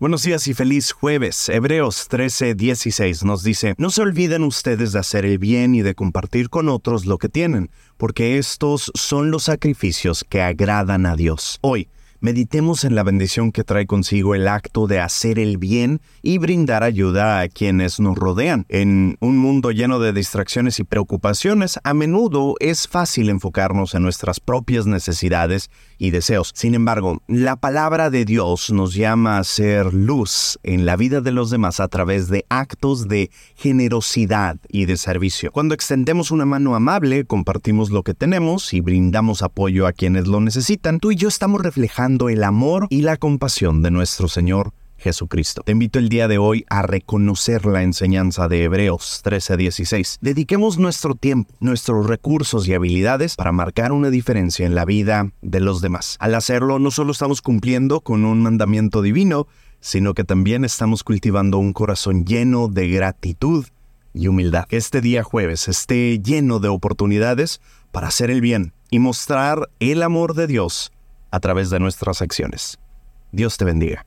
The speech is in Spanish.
Buenos días y feliz jueves. Hebreos 13, 16 nos dice, no se olviden ustedes de hacer el bien y de compartir con otros lo que tienen, porque estos son los sacrificios que agradan a Dios. Hoy, meditemos en la bendición que trae consigo el acto de hacer el bien y brindar ayuda a quienes nos rodean. En un mundo lleno de distracciones y preocupaciones, a menudo es fácil enfocarnos en nuestras propias necesidades y deseos. Sin embargo, la palabra de Dios nos llama a ser luz en la vida de los demás a través de actos de generosidad y de servicio. Cuando extendemos una mano amable, compartimos lo que tenemos y brindamos apoyo a quienes lo necesitan, tú y yo estamos reflejando el amor y la compasión de nuestro Señor Jesucristo. Te invito el día de hoy a reconocer la enseñanza de Hebreos 13:16. Dediquemos nuestro tiempo, nuestros recursos y habilidades para marcar una diferencia en la vida de los demás. Al hacerlo, no solo estamos cumpliendo con un mandamiento divino, sino que también estamos cultivando un corazón lleno de gratitud y humildad. Que este día jueves esté lleno de oportunidades para hacer el bien y mostrar el amor de Dios a través de nuestras acciones. Dios te bendiga.